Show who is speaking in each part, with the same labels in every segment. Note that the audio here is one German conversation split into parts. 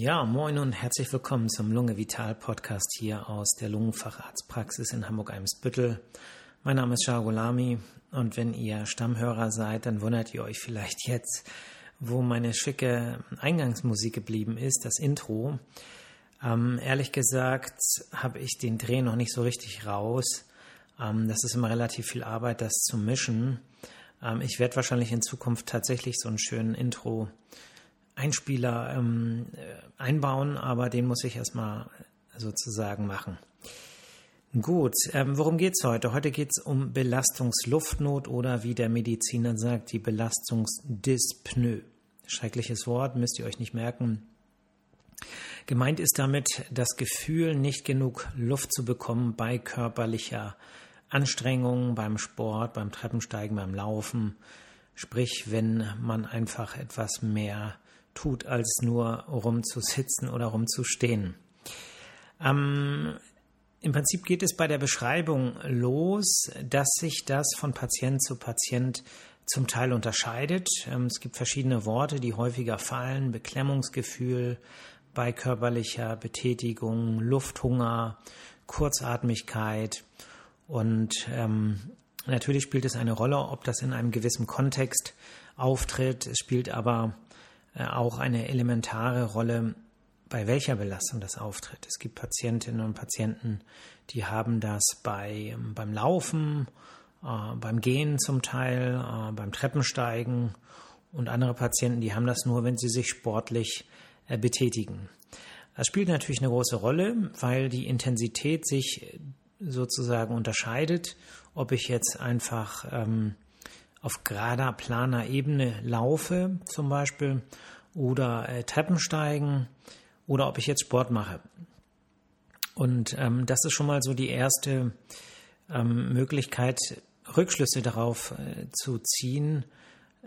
Speaker 1: Ja, moin und herzlich willkommen zum Lunge Vital Podcast hier aus der Lungenfacharztpraxis in Hamburg-Eimsbüttel. Mein Name ist Shah Gulami und wenn ihr Stammhörer seid, dann wundert ihr euch vielleicht jetzt, wo meine schicke Eingangsmusik geblieben ist, das Intro. Ähm, ehrlich gesagt habe ich den Dreh noch nicht so richtig raus. Ähm, das ist immer relativ viel Arbeit, das zu mischen. Ähm, ich werde wahrscheinlich in Zukunft tatsächlich so einen schönen Intro Einspieler ähm, äh, einbauen, aber den muss ich erstmal sozusagen machen. Gut, ähm, worum es heute? Heute geht es um Belastungsluftnot oder wie der Mediziner sagt, die Belastungsdyspnoe. Schreckliches Wort, müsst ihr euch nicht merken. Gemeint ist damit das Gefühl, nicht genug Luft zu bekommen bei körperlicher Anstrengung, beim Sport, beim Treppensteigen, beim Laufen. Sprich, wenn man einfach etwas mehr tut, als nur rumzusitzen oder rumzustehen. Ähm, Im Prinzip geht es bei der Beschreibung los, dass sich das von Patient zu Patient zum Teil unterscheidet. Ähm, es gibt verschiedene Worte, die häufiger fallen. Beklemmungsgefühl bei körperlicher Betätigung, Lufthunger, Kurzatmigkeit. Und ähm, natürlich spielt es eine Rolle, ob das in einem gewissen Kontext auftritt. Es spielt aber auch eine elementare Rolle, bei welcher Belastung das auftritt. Es gibt Patientinnen und Patienten, die haben das bei, ähm, beim Laufen, äh, beim Gehen zum Teil, äh, beim Treppensteigen und andere Patienten, die haben das nur, wenn sie sich sportlich äh, betätigen. Das spielt natürlich eine große Rolle, weil die Intensität sich sozusagen unterscheidet, ob ich jetzt einfach ähm, auf gerader, planer Ebene laufe, zum Beispiel, oder äh, Treppensteigen, oder ob ich jetzt Sport mache. Und ähm, das ist schon mal so die erste ähm, Möglichkeit, Rückschlüsse darauf äh, zu ziehen,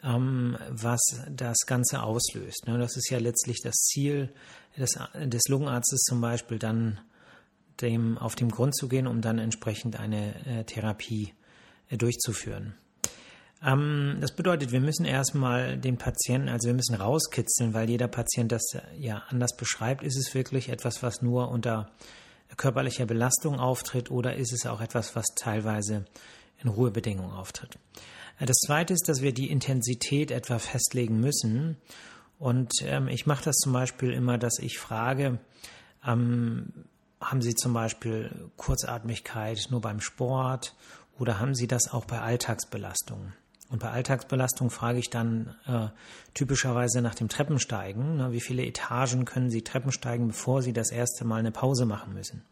Speaker 1: ähm, was das Ganze auslöst. Ne? Das ist ja letztlich das Ziel des, des Lungenarztes zum Beispiel, dann dem auf den Grund zu gehen, um dann entsprechend eine äh, Therapie äh, durchzuführen. Ähm, das bedeutet, wir müssen erstmal den Patienten, also wir müssen rauskitzeln, weil jeder Patient das ja anders beschreibt. Ist es wirklich etwas, was nur unter körperlicher Belastung auftritt oder ist es auch etwas, was teilweise in Ruhebedingungen auftritt? Äh, das zweite ist, dass wir die Intensität etwa festlegen müssen. Und ähm, ich mache das zum Beispiel immer, dass ich frage, ähm, haben Sie zum Beispiel Kurzatmigkeit nur beim Sport oder haben Sie das auch bei Alltagsbelastungen? Und bei Alltagsbelastung frage ich dann äh, typischerweise nach dem Treppensteigen. Ne, wie viele Etagen können Sie Treppen steigen, bevor Sie das erste Mal eine Pause machen müssen?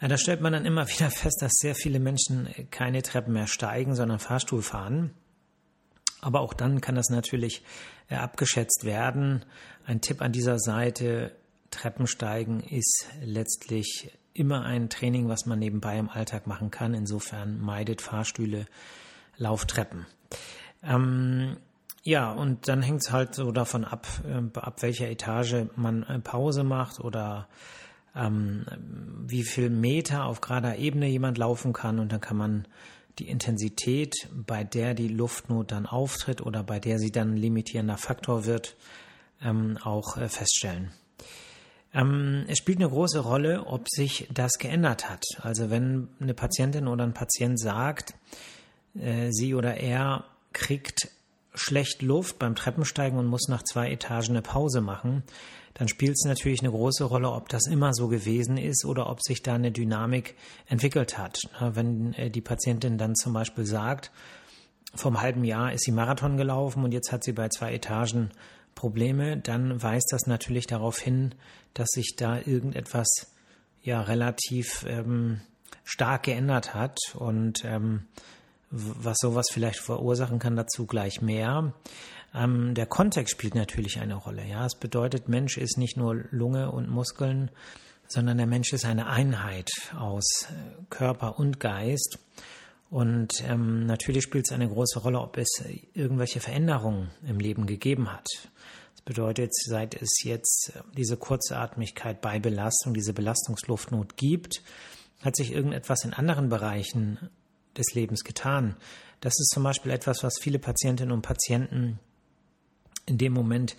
Speaker 1: Ja, da stellt man dann immer wieder fest, dass sehr viele Menschen keine Treppen mehr steigen, sondern Fahrstuhl fahren. Aber auch dann kann das natürlich äh, abgeschätzt werden. Ein Tipp an dieser Seite, Treppensteigen ist letztlich immer ein Training, was man nebenbei im Alltag machen kann. Insofern meidet Fahrstühle, Lauftreppen. Ähm, ja, und dann hängt es halt so davon ab, äh, ab welcher Etage man äh, Pause macht oder ähm, wie viel Meter auf gerader Ebene jemand laufen kann. Und dann kann man die Intensität, bei der die Luftnot dann auftritt oder bei der sie dann limitierender Faktor wird, ähm, auch äh, feststellen. Ähm, es spielt eine große Rolle, ob sich das geändert hat. Also wenn eine Patientin oder ein Patient sagt, äh, sie oder er kriegt schlecht Luft beim Treppensteigen und muss nach zwei Etagen eine Pause machen, dann spielt es natürlich eine große Rolle, ob das immer so gewesen ist oder ob sich da eine Dynamik entwickelt hat. Wenn äh, die Patientin dann zum Beispiel sagt, vor einem halben Jahr ist sie Marathon gelaufen und jetzt hat sie bei zwei Etagen Probleme, dann weist das natürlich darauf hin, dass sich da irgendetwas ja relativ ähm, stark geändert hat und ähm, was sowas vielleicht verursachen kann, dazu gleich mehr. Ähm, der Kontext spielt natürlich eine Rolle. Ja, es bedeutet, Mensch ist nicht nur Lunge und Muskeln, sondern der Mensch ist eine Einheit aus äh, Körper und Geist. Und ähm, natürlich spielt es eine große Rolle, ob es irgendwelche Veränderungen im Leben gegeben hat. Das bedeutet, seit es jetzt diese Kurzatmigkeit bei Belastung, diese Belastungsluftnot gibt, hat sich irgendetwas in anderen Bereichen des Lebens getan. Das ist zum Beispiel etwas, was viele Patientinnen und Patienten in dem Moment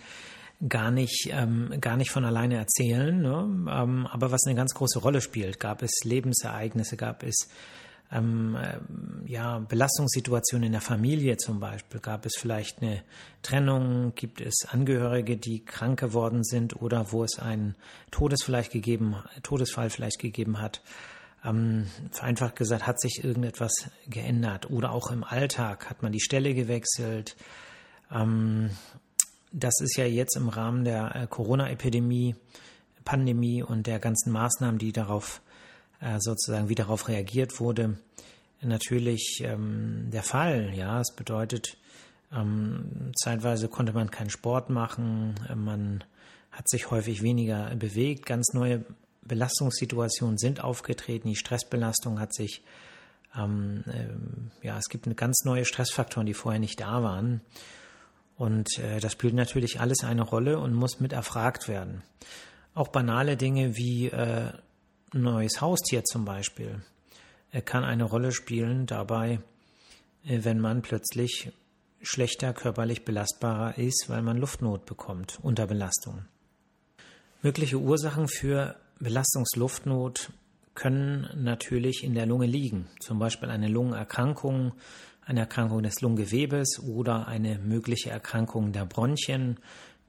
Speaker 1: gar nicht, ähm, gar nicht von alleine erzählen. Ne? Ähm, aber was eine ganz große Rolle spielt, gab es Lebensereignisse, gab es ähm, äh, ja, Belastungssituationen in der Familie zum Beispiel? Gab es vielleicht eine Trennung? Gibt es Angehörige, die krank geworden sind oder wo es einen Todes vielleicht gegeben, Todesfall vielleicht gegeben hat? Ähm, vereinfacht gesagt, hat sich irgendetwas geändert oder auch im Alltag hat man die Stelle gewechselt. Ähm, das ist ja jetzt im Rahmen der äh, Corona-Epidemie, Pandemie und der ganzen Maßnahmen, die darauf äh, sozusagen wie darauf reagiert wurde, natürlich ähm, der Fall. Ja, es bedeutet, ähm, zeitweise konnte man keinen Sport machen, äh, man hat sich häufig weniger bewegt, ganz neue Belastungssituationen sind aufgetreten, die Stressbelastung hat sich, ähm, äh, ja, es gibt eine ganz neue Stressfaktoren, die vorher nicht da waren. Und äh, das spielt natürlich alles eine Rolle und muss mit erfragt werden. Auch banale Dinge wie äh, ein neues Haustier zum Beispiel kann eine Rolle spielen dabei, äh, wenn man plötzlich schlechter körperlich belastbarer ist, weil man Luftnot bekommt unter Belastung. Mögliche Ursachen für Belastungsluftnot können natürlich in der Lunge liegen, zum Beispiel eine Lungenerkrankung, eine Erkrankung des Lungengewebes oder eine mögliche Erkrankung der Bronchien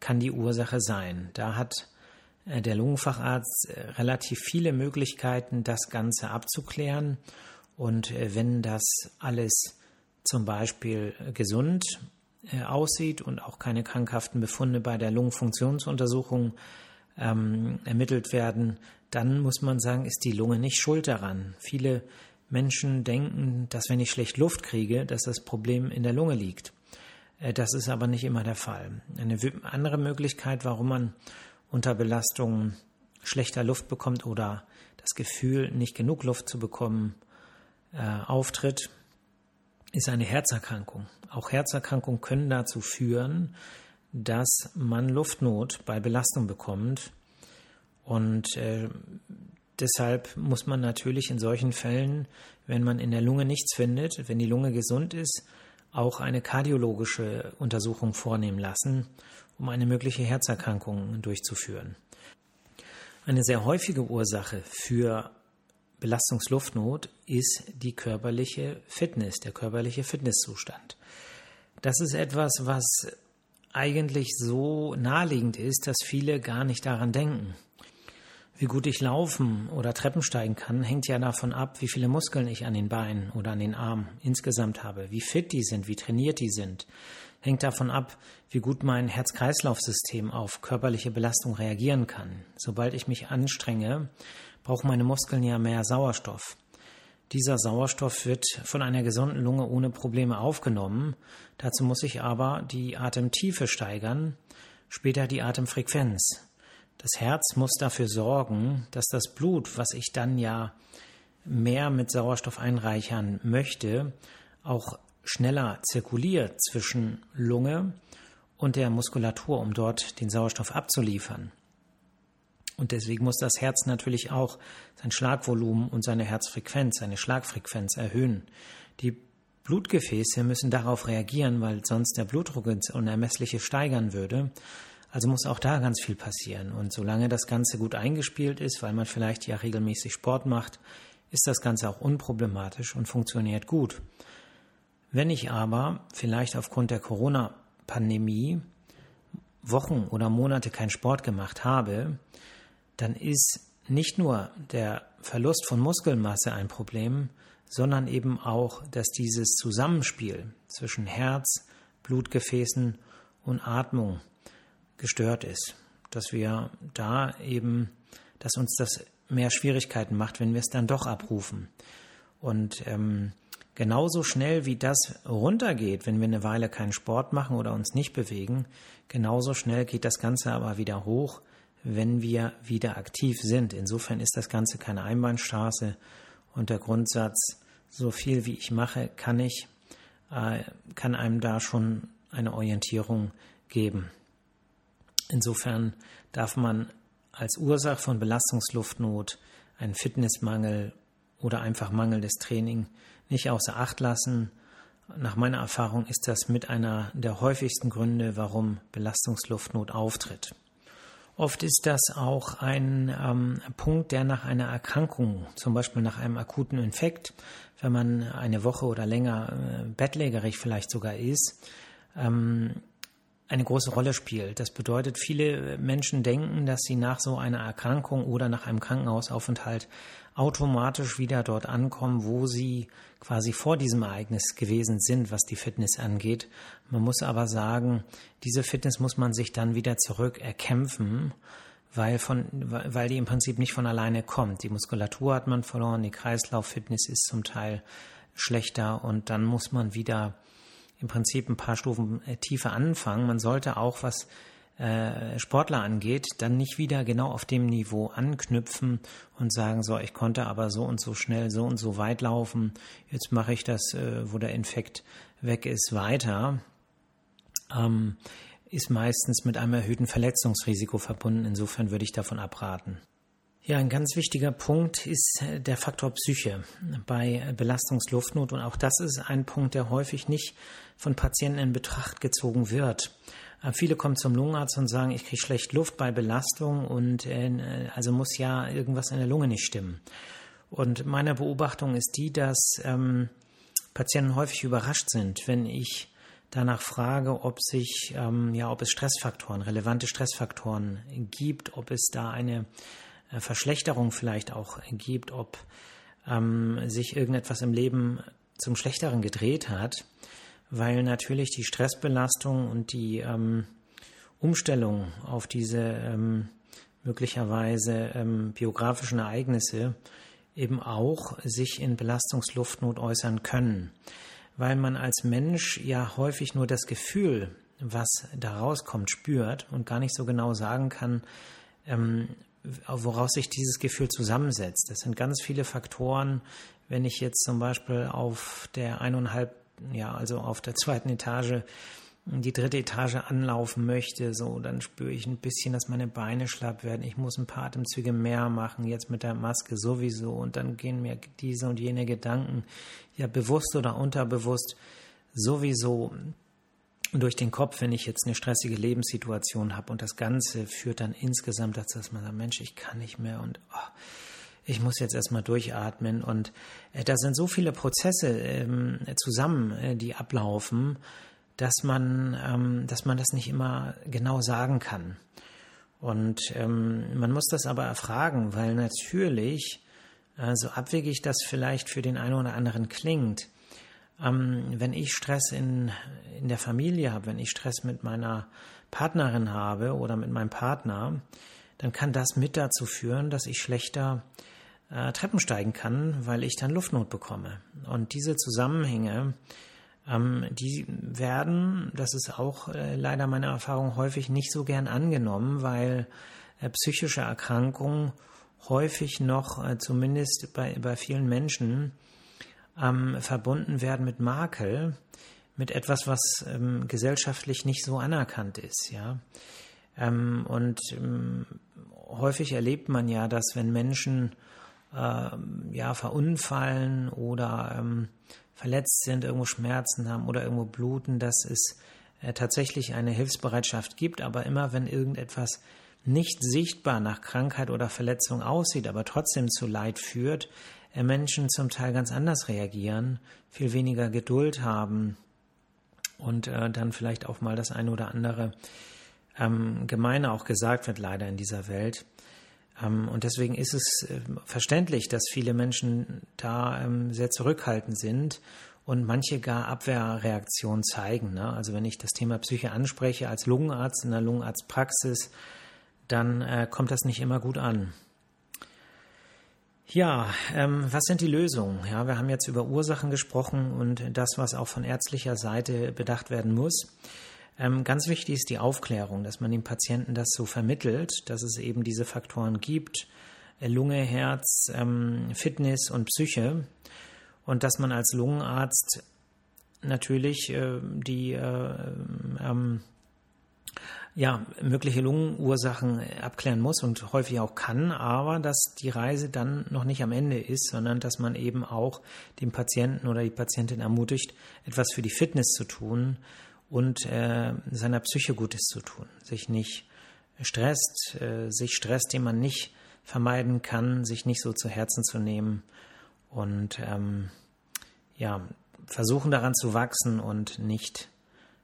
Speaker 1: kann die Ursache sein. Da hat äh, der Lungenfacharzt äh, relativ viele Möglichkeiten, das Ganze abzuklären. Und äh, wenn das alles zum Beispiel gesund aussieht und auch keine krankhaften Befunde bei der Lungenfunktionsuntersuchung ähm, ermittelt werden, dann muss man sagen, ist die Lunge nicht schuld daran. Viele Menschen denken, dass wenn ich schlecht Luft kriege, dass das Problem in der Lunge liegt. Das ist aber nicht immer der Fall. Eine andere Möglichkeit, warum man unter Belastung schlechter Luft bekommt oder das Gefühl, nicht genug Luft zu bekommen, äh, auftritt, ist eine Herzerkrankung. Auch Herzerkrankungen können dazu führen, dass man Luftnot bei Belastung bekommt. Und äh, deshalb muss man natürlich in solchen Fällen, wenn man in der Lunge nichts findet, wenn die Lunge gesund ist, auch eine kardiologische Untersuchung vornehmen lassen, um eine mögliche Herzerkrankung durchzuführen. Eine sehr häufige Ursache für Belastungsluftnot ist die körperliche Fitness, der körperliche Fitnesszustand. Das ist etwas, was eigentlich so naheliegend ist, dass viele gar nicht daran denken. Wie gut ich laufen oder Treppen steigen kann, hängt ja davon ab, wie viele Muskeln ich an den Beinen oder an den Armen insgesamt habe, wie fit die sind, wie trainiert die sind. Hängt davon ab, wie gut mein Herz-Kreislauf-System auf körperliche Belastung reagieren kann. Sobald ich mich anstrenge, brauchen meine Muskeln ja mehr Sauerstoff. Dieser Sauerstoff wird von einer gesunden Lunge ohne Probleme aufgenommen. Dazu muss ich aber die Atemtiefe steigern, später die Atemfrequenz. Das Herz muss dafür sorgen, dass das Blut, was ich dann ja mehr mit Sauerstoff einreichern möchte, auch schneller zirkuliert zwischen Lunge und der Muskulatur, um dort den Sauerstoff abzuliefern. Und deswegen muss das Herz natürlich auch sein Schlagvolumen und seine Herzfrequenz, seine Schlagfrequenz erhöhen. Die Blutgefäße müssen darauf reagieren, weil sonst der Blutdruck ins Unermessliche steigern würde. Also muss auch da ganz viel passieren. Und solange das Ganze gut eingespielt ist, weil man vielleicht ja regelmäßig Sport macht, ist das Ganze auch unproblematisch und funktioniert gut. Wenn ich aber vielleicht aufgrund der Corona-Pandemie Wochen oder Monate keinen Sport gemacht habe, dann ist nicht nur der Verlust von Muskelmasse ein Problem, sondern eben auch, dass dieses Zusammenspiel zwischen Herz, Blutgefäßen und Atmung gestört ist. Dass wir da eben, dass uns das mehr Schwierigkeiten macht, wenn wir es dann doch abrufen. Und ähm, genauso schnell wie das runtergeht, wenn wir eine Weile keinen Sport machen oder uns nicht bewegen, genauso schnell geht das Ganze aber wieder hoch, wenn wir wieder aktiv sind. Insofern ist das Ganze keine Einbahnstraße und der Grundsatz, so viel wie ich mache, kann ich, äh, kann einem da schon eine Orientierung geben. Insofern darf man als Ursache von Belastungsluftnot einen Fitnessmangel oder einfach mangelndes Training nicht außer Acht lassen. nach meiner Erfahrung ist das mit einer der häufigsten Gründe, warum Belastungsluftnot auftritt. Oft ist das auch ein ähm, Punkt, der nach einer Erkrankung, zum Beispiel nach einem akuten Infekt, wenn man eine Woche oder länger äh, bettlägerig vielleicht sogar ist, ähm, eine große Rolle spielt. Das bedeutet, viele Menschen denken, dass sie nach so einer Erkrankung oder nach einem Krankenhausaufenthalt automatisch wieder dort ankommen, wo sie quasi vor diesem Ereignis gewesen sind, was die Fitness angeht. Man muss aber sagen, diese Fitness muss man sich dann wieder zurück erkämpfen, weil von, weil die im Prinzip nicht von alleine kommt. Die Muskulatur hat man verloren, die Kreislauffitness ist zum Teil schlechter und dann muss man wieder im Prinzip ein paar Stufen äh, tiefer anfangen. Man sollte auch, was äh, Sportler angeht, dann nicht wieder genau auf dem Niveau anknüpfen und sagen, so, ich konnte aber so und so schnell, so und so weit laufen, jetzt mache ich das, äh, wo der Infekt weg ist, weiter. Ähm, ist meistens mit einem erhöhten Verletzungsrisiko verbunden. Insofern würde ich davon abraten. Ja, ein ganz wichtiger Punkt ist äh, der Faktor Psyche bei Belastungsluftnot und auch das ist ein Punkt, der häufig nicht von Patienten in Betracht gezogen wird. Äh, viele kommen zum Lungenarzt und sagen, ich kriege schlecht Luft bei Belastung und äh, also muss ja irgendwas in der Lunge nicht stimmen. Und meine Beobachtung ist die, dass ähm, Patienten häufig überrascht sind, wenn ich danach frage, ob sich ähm, ja, ob es Stressfaktoren, relevante Stressfaktoren gibt, ob es da eine äh, Verschlechterung vielleicht auch gibt, ob ähm, sich irgendetwas im Leben zum Schlechteren gedreht hat, weil natürlich die Stressbelastung und die ähm, Umstellung auf diese ähm, möglicherweise ähm, biografischen Ereignisse eben auch sich in Belastungsluftnot äußern können, weil man als Mensch ja häufig nur das Gefühl, was da rauskommt, spürt und gar nicht so genau sagen kann, ähm, woraus sich dieses Gefühl zusammensetzt. Das sind ganz viele Faktoren. Wenn ich jetzt zum Beispiel auf der eineinhalb, ja, also auf der zweiten Etage die dritte Etage anlaufen möchte, so, dann spüre ich ein bisschen, dass meine Beine schlapp werden. Ich muss ein paar Atemzüge mehr machen, jetzt mit der Maske sowieso. Und dann gehen mir diese und jene Gedanken, ja, bewusst oder unterbewusst, sowieso durch den Kopf, wenn ich jetzt eine stressige Lebenssituation habe und das Ganze führt dann insgesamt dazu, dass man sagt, Mensch, ich kann nicht mehr und oh, ich muss jetzt erstmal durchatmen und äh, da sind so viele Prozesse ähm, zusammen, äh, die ablaufen, dass man, ähm, dass man das nicht immer genau sagen kann. Und ähm, man muss das aber erfragen, weil natürlich, äh, so abwegig das vielleicht für den einen oder anderen klingt, ähm, wenn ich Stress in, in der Familie habe, wenn ich Stress mit meiner Partnerin habe oder mit meinem Partner, dann kann das mit dazu führen, dass ich schlechter äh, Treppen steigen kann, weil ich dann Luftnot bekomme. Und diese Zusammenhänge, ähm, die werden, das ist auch äh, leider meine Erfahrung, häufig nicht so gern angenommen, weil äh, psychische Erkrankungen häufig noch, äh, zumindest bei, bei vielen Menschen, ähm, verbunden werden mit Makel, mit etwas, was ähm, gesellschaftlich nicht so anerkannt ist, ja. Ähm, und ähm, häufig erlebt man ja, dass wenn Menschen äh, ja verunfallen oder ähm, verletzt sind, irgendwo Schmerzen haben oder irgendwo bluten, dass es äh, tatsächlich eine Hilfsbereitschaft gibt, aber immer wenn irgendetwas nicht sichtbar nach Krankheit oder Verletzung aussieht, aber trotzdem zu Leid führt, Menschen zum Teil ganz anders reagieren, viel weniger Geduld haben und äh, dann vielleicht auch mal das eine oder andere ähm, Gemeine auch gesagt wird, leider in dieser Welt. Ähm, und deswegen ist es äh, verständlich, dass viele Menschen da ähm, sehr zurückhaltend sind und manche gar Abwehrreaktionen zeigen. Ne? Also wenn ich das Thema Psyche anspreche als Lungenarzt in der Lungenarztpraxis, dann äh, kommt das nicht immer gut an. Ja, ähm, was sind die Lösungen? Ja, wir haben jetzt über Ursachen gesprochen und das, was auch von ärztlicher Seite bedacht werden muss. Ähm, ganz wichtig ist die Aufklärung, dass man dem Patienten das so vermittelt, dass es eben diese Faktoren gibt, äh, Lunge, Herz, ähm, Fitness und Psyche und dass man als Lungenarzt natürlich äh, die äh, ähm, ja, mögliche Lungenursachen abklären muss und häufig auch kann, aber dass die Reise dann noch nicht am Ende ist, sondern dass man eben auch den Patienten oder die Patientin ermutigt, etwas für die Fitness zu tun und äh, seiner Psyche Gutes zu tun, sich nicht stresst, äh, sich stresst, den man nicht vermeiden kann, sich nicht so zu Herzen zu nehmen und ähm, ja, versuchen daran zu wachsen und nicht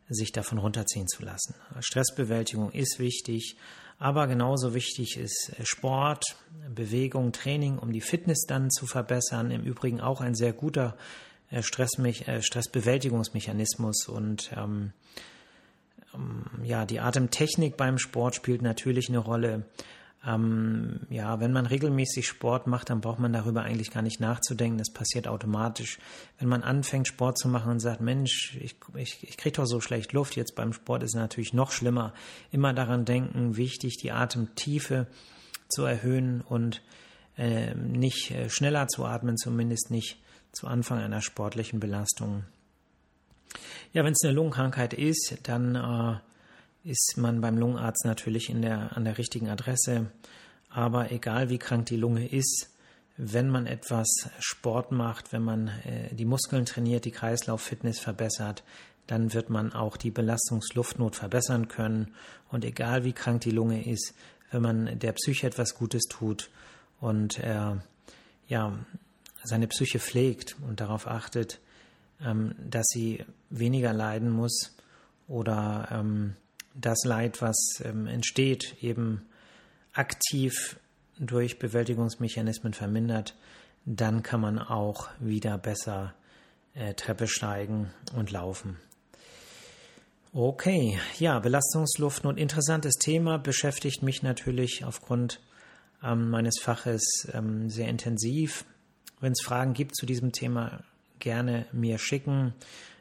Speaker 1: sich davon runterziehen zu lassen. Stressbewältigung ist wichtig, aber genauso wichtig ist Sport, Bewegung, Training, um die Fitness dann zu verbessern. Im Übrigen auch ein sehr guter äh, äh, Stressbewältigungsmechanismus und ähm, ähm, ja, die Atemtechnik beim Sport spielt natürlich eine Rolle. Ähm, ja, wenn man regelmäßig Sport macht, dann braucht man darüber eigentlich gar nicht nachzudenken. Das passiert automatisch. Wenn man anfängt, Sport zu machen und sagt, Mensch, ich, ich, ich kriege doch so schlecht Luft, jetzt beim Sport ist es natürlich noch schlimmer. Immer daran denken, wichtig, die Atemtiefe zu erhöhen und äh, nicht äh, schneller zu atmen, zumindest nicht zu Anfang einer sportlichen Belastung. Ja, wenn es eine Lungenkrankheit ist, dann äh, ist man beim Lungenarzt natürlich in der, an der richtigen Adresse. Aber egal wie krank die Lunge ist, wenn man etwas Sport macht, wenn man äh, die Muskeln trainiert, die Kreislauffitness verbessert, dann wird man auch die Belastungsluftnot verbessern können. Und egal wie krank die Lunge ist, wenn man der Psyche etwas Gutes tut und äh, ja, seine Psyche pflegt und darauf achtet, ähm, dass sie weniger leiden muss oder ähm, das Leid, was ähm, entsteht, eben aktiv durch Bewältigungsmechanismen vermindert, dann kann man auch wieder besser äh, Treppe steigen und laufen. Okay, ja, Belastungsluft und interessantes Thema beschäftigt mich natürlich aufgrund ähm, meines Faches ähm, sehr intensiv. Wenn es Fragen gibt zu diesem Thema, gerne mir schicken.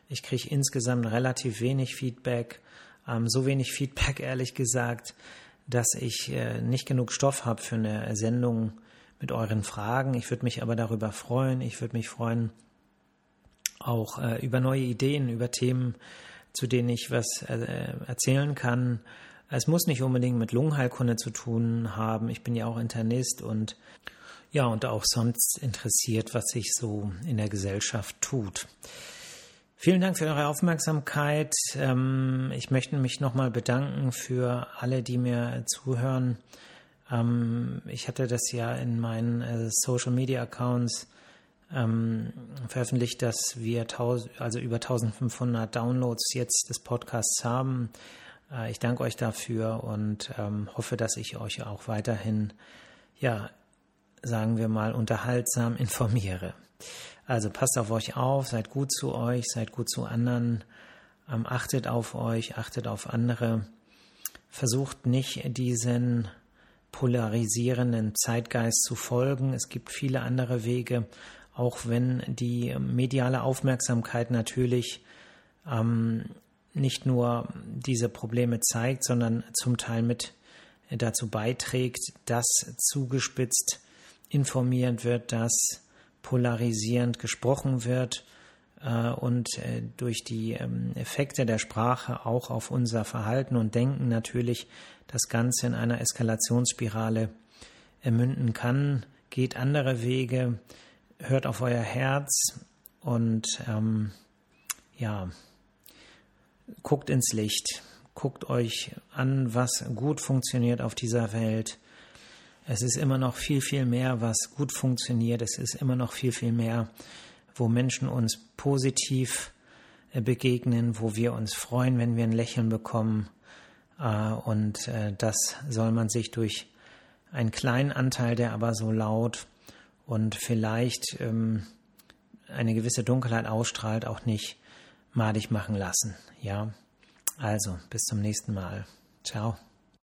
Speaker 1: Ich kriege insgesamt relativ wenig Feedback ähm, so wenig Feedback, ehrlich gesagt, dass ich äh, nicht genug Stoff habe für eine Sendung mit euren Fragen. Ich würde mich aber darüber freuen. Ich würde mich freuen auch äh, über neue Ideen, über Themen, zu denen ich was äh, erzählen kann. Es muss nicht unbedingt mit Lungenheilkunde zu tun haben. Ich bin ja auch Internist und ja, und auch sonst interessiert, was sich so in der Gesellschaft tut. Vielen Dank für eure Aufmerksamkeit. Ähm, ich möchte mich nochmal bedanken für alle, die mir zuhören. Ähm, ich hatte das ja in meinen äh, Social Media Accounts ähm, veröffentlicht, dass wir also über 1500 Downloads jetzt des Podcasts haben. Äh, ich danke euch dafür und hoffe, dass ich euch auch weiterhin, ja, sagen wir mal, unterhaltsam informiere. Also passt auf euch auf, seid gut zu euch, seid gut zu anderen, ähm, achtet auf euch, achtet auf andere. Versucht nicht diesen polarisierenden Zeitgeist zu folgen. Es gibt viele andere Wege, auch wenn die mediale Aufmerksamkeit natürlich ähm, nicht nur diese Probleme zeigt, sondern zum Teil mit dazu beiträgt, dass zugespitzt informiert wird, dass polarisierend gesprochen wird äh, und äh, durch die ähm, Effekte der Sprache auch auf unser Verhalten und Denken natürlich das Ganze in einer Eskalationsspirale münden kann. Geht andere Wege, hört auf euer Herz und ähm, ja, guckt ins Licht, guckt euch an, was gut funktioniert auf dieser Welt es ist immer noch viel, viel mehr, was gut funktioniert. Es ist immer noch viel, viel mehr, wo Menschen uns positiv äh, begegnen, wo wir uns freuen, wenn wir ein Lächeln bekommen. Äh, und äh, das soll man sich durch einen kleinen Anteil, der aber so laut und vielleicht ähm, eine gewisse Dunkelheit ausstrahlt, auch nicht madig machen lassen. Ja, also bis zum nächsten Mal. Ciao.